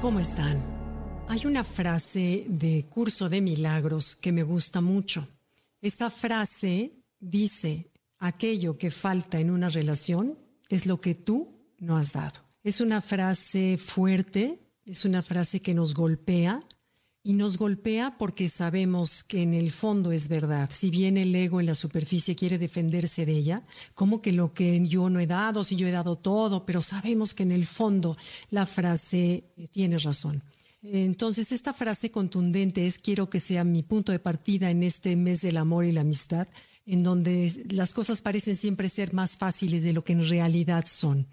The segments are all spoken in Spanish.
¿Cómo están? Hay una frase de Curso de Milagros que me gusta mucho. Esta frase dice, aquello que falta en una relación es lo que tú no has dado. Es una frase fuerte, es una frase que nos golpea y nos golpea porque sabemos que en el fondo es verdad. Si bien el ego en la superficie quiere defenderse de ella, como que lo que yo no he dado, si yo he dado todo, pero sabemos que en el fondo la frase eh, tiene razón. Entonces, esta frase contundente es quiero que sea mi punto de partida en este mes del amor y la amistad, en donde las cosas parecen siempre ser más fáciles de lo que en realidad son.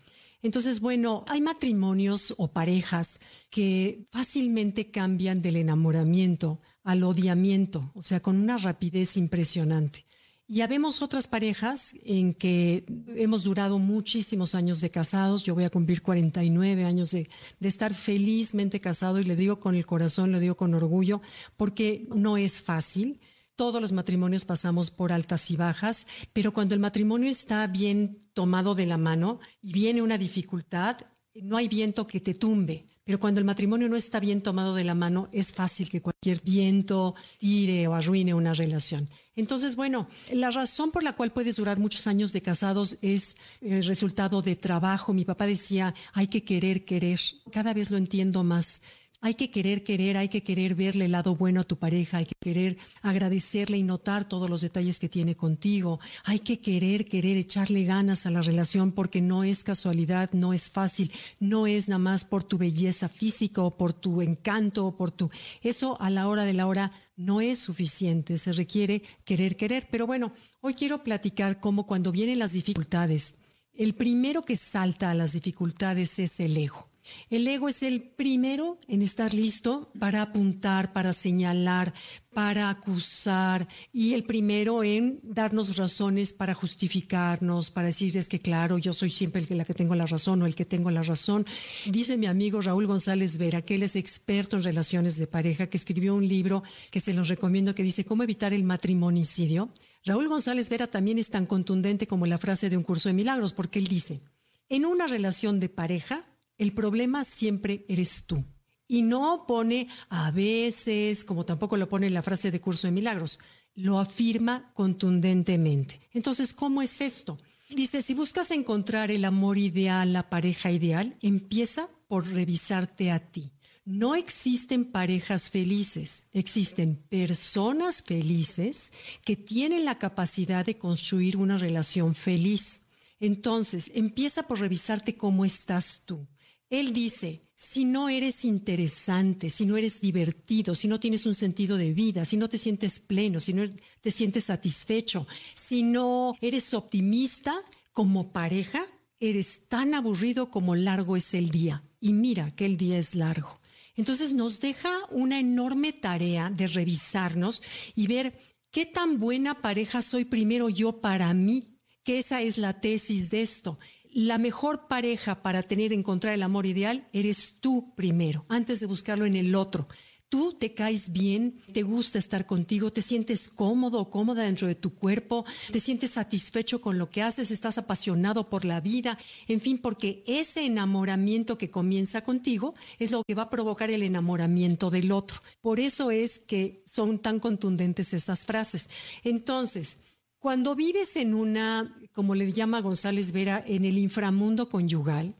Entonces, bueno, hay matrimonios o parejas que fácilmente cambian del enamoramiento al odiamiento, o sea, con una rapidez impresionante. Y habemos otras parejas en que hemos durado muchísimos años de casados. Yo voy a cumplir 49 años de, de, estar felizmente casado y le digo con el corazón, le digo con orgullo, porque no es fácil. Todos los matrimonios pasamos por altas y bajas, pero cuando el matrimonio está bien tomado de la mano y viene una dificultad, no hay viento que te tumbe. Pero cuando el matrimonio no está bien tomado de la mano, es fácil que cualquier viento tire o arruine una relación. Entonces, bueno, la razón por la cual puedes durar muchos años de casados es el resultado de trabajo. Mi papá decía, hay que querer, querer. Cada vez lo entiendo más. Hay que querer, querer, hay que querer verle el lado bueno a tu pareja, hay que querer agradecerle y notar todos los detalles que tiene contigo. Hay que querer, querer echarle ganas a la relación porque no es casualidad, no es fácil, no es nada más por tu belleza física o por tu encanto o por tu... Eso a la hora de la hora no es suficiente, se requiere querer, querer. Pero bueno, hoy quiero platicar cómo cuando vienen las dificultades, el primero que salta a las dificultades es el ego. El ego es el primero en estar listo para apuntar, para señalar, para acusar y el primero en darnos razones para justificarnos, para decir es que claro, yo soy siempre el que, la que tengo la razón o el que tengo la razón. Dice mi amigo Raúl González Vera, que él es experto en relaciones de pareja, que escribió un libro que se los recomiendo que dice cómo evitar el matrimonicidio. Raúl González Vera también es tan contundente como la frase de un curso de milagros porque él dice, en una relación de pareja, el problema siempre eres tú. Y no pone a veces, como tampoco lo pone en la frase de curso de milagros, lo afirma contundentemente. Entonces, ¿cómo es esto? Dice, si buscas encontrar el amor ideal, la pareja ideal, empieza por revisarte a ti. No existen parejas felices, existen personas felices que tienen la capacidad de construir una relación feliz. Entonces, empieza por revisarte cómo estás tú. Él dice, si no eres interesante, si no eres divertido, si no tienes un sentido de vida, si no te sientes pleno, si no te sientes satisfecho, si no eres optimista como pareja, eres tan aburrido como largo es el día. Y mira que el día es largo. Entonces nos deja una enorme tarea de revisarnos y ver qué tan buena pareja soy primero yo para mí, que esa es la tesis de esto la mejor pareja para tener, encontrar el amor ideal, eres tú primero, antes de buscarlo en el otro. Tú te caes bien, te gusta estar contigo, te sientes cómodo o cómoda dentro de tu cuerpo, te sientes satisfecho con lo que haces, estás apasionado por la vida, en fin, porque ese enamoramiento que comienza contigo es lo que va a provocar el enamoramiento del otro. Por eso es que son tan contundentes estas frases. Entonces, cuando vives en una, como le llama González Vera, en el inframundo conyugal,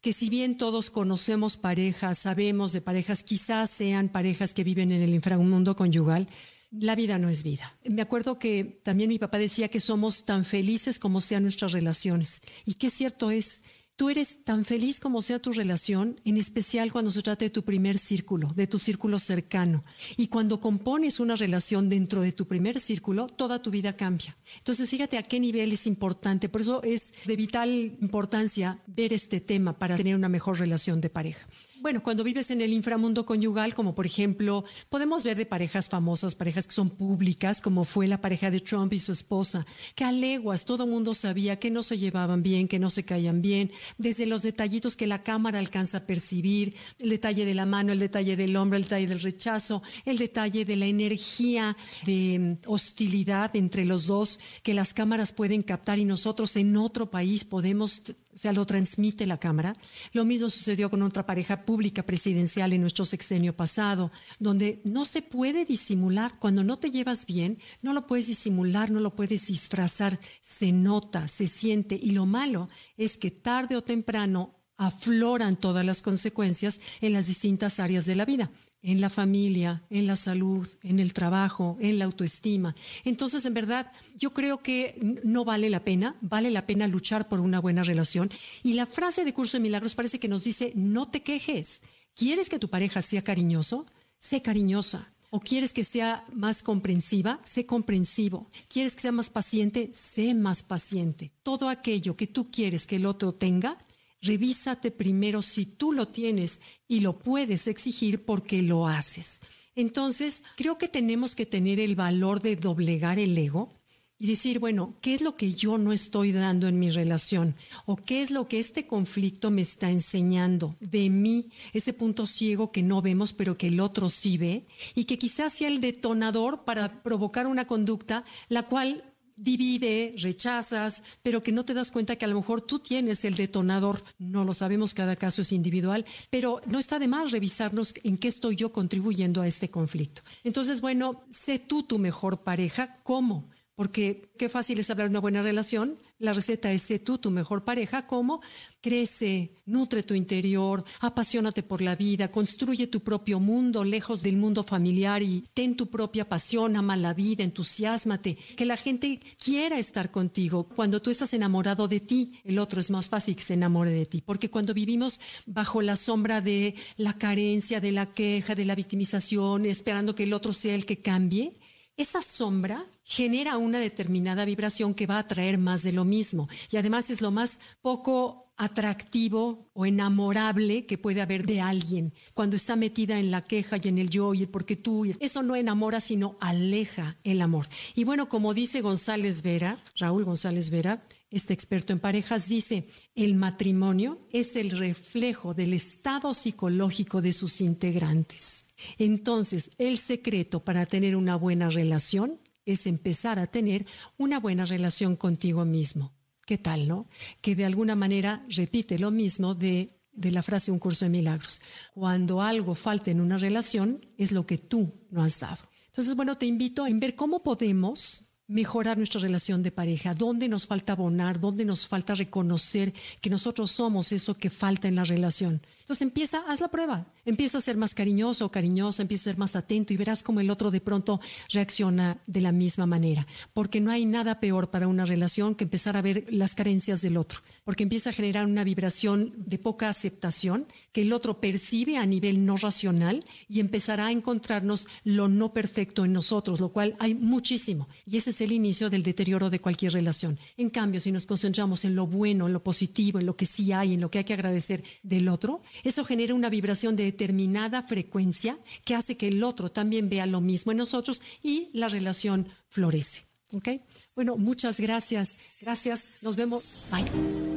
que si bien todos conocemos parejas, sabemos de parejas, quizás sean parejas que viven en el inframundo conyugal, la vida no es vida. Me acuerdo que también mi papá decía que somos tan felices como sean nuestras relaciones. Y qué cierto es, Tú eres tan feliz como sea tu relación, en especial cuando se trata de tu primer círculo, de tu círculo cercano. Y cuando compones una relación dentro de tu primer círculo, toda tu vida cambia. Entonces, fíjate a qué nivel es importante. Por eso es de vital importancia ver este tema para tener una mejor relación de pareja. Bueno, cuando vives en el inframundo conyugal, como por ejemplo, podemos ver de parejas famosas, parejas que son públicas, como fue la pareja de Trump y su esposa, que a leguas todo el mundo sabía que no se llevaban bien, que no se caían bien, desde los detallitos que la cámara alcanza a percibir, el detalle de la mano, el detalle del hombro, el detalle del rechazo, el detalle de la energía de mm, hostilidad entre los dos que las cámaras pueden captar y nosotros en otro país podemos sea, lo transmite la cámara. Lo mismo sucedió con otra pareja pública presidencial en nuestro sexenio pasado, donde no se puede disimular. Cuando no te llevas bien, no lo puedes disimular, no lo puedes disfrazar. Se nota, se siente. Y lo malo es que tarde o temprano afloran todas las consecuencias en las distintas áreas de la vida en la familia, en la salud, en el trabajo, en la autoestima. Entonces, en verdad, yo creo que no vale la pena, vale la pena luchar por una buena relación. Y la frase de Curso de Milagros parece que nos dice, no te quejes. ¿Quieres que tu pareja sea cariñoso? Sé cariñosa. ¿O quieres que sea más comprensiva? Sé comprensivo. ¿Quieres que sea más paciente? Sé más paciente. Todo aquello que tú quieres que el otro tenga, revísate primero si tú lo tienes y lo puedes exigir porque lo haces. Entonces, creo que tenemos que tener el valor de doblegar el ego y decir, bueno, ¿qué es lo que yo no estoy dando en mi relación? ¿O qué es lo que este conflicto me está enseñando de mí? Ese punto ciego que no vemos, pero que el otro sí ve y que quizás sea el detonador para provocar una conducta la cual divide, rechazas, pero que no te das cuenta que a lo mejor tú tienes el detonador. No lo sabemos, cada caso es individual, pero no está de más revisarnos en qué estoy yo contribuyendo a este conflicto. Entonces, bueno, sé tú tu mejor pareja, ¿cómo? Porque qué fácil es hablar de una buena relación. La receta es sé tú tu mejor pareja. ¿Cómo? Crece, nutre tu interior, apasionate por la vida, construye tu propio mundo lejos del mundo familiar y ten tu propia pasión, ama la vida, entusiasmate. Que la gente quiera estar contigo. Cuando tú estás enamorado de ti, el otro es más fácil que se enamore de ti. Porque cuando vivimos bajo la sombra de la carencia, de la queja, de la victimización, esperando que el otro sea el que cambie, esa sombra genera una determinada vibración que va a traer más de lo mismo. Y además es lo más poco atractivo o enamorable que puede haber de alguien cuando está metida en la queja y en el yo y el porque tú. Eso no enamora, sino aleja el amor. Y bueno, como dice González Vera, Raúl González Vera, este experto en parejas, dice, el matrimonio es el reflejo del estado psicológico de sus integrantes. Entonces, el secreto para tener una buena relación es empezar a tener una buena relación contigo mismo. ¿Qué tal, no? Que de alguna manera repite lo mismo de, de la frase Un curso de milagros. Cuando algo falta en una relación, es lo que tú no has dado. Entonces, bueno, te invito a ver cómo podemos mejorar nuestra relación de pareja, dónde nos falta abonar, dónde nos falta reconocer que nosotros somos eso que falta en la relación. Entonces empieza, haz la prueba, empieza a ser más cariñoso o cariñosa, empieza a ser más atento y verás cómo el otro de pronto reacciona de la misma manera. Porque no hay nada peor para una relación que empezar a ver las carencias del otro, porque empieza a generar una vibración de poca aceptación que el otro percibe a nivel no racional y empezará a encontrarnos lo no perfecto en nosotros, lo cual hay muchísimo. Y ese es el inicio del deterioro de cualquier relación. En cambio, si nos concentramos en lo bueno, en lo positivo, en lo que sí hay, en lo que hay que agradecer del otro, eso genera una vibración de determinada frecuencia que hace que el otro también vea lo mismo en nosotros y la relación florece. Bueno, muchas gracias. Gracias. Nos vemos. Bye.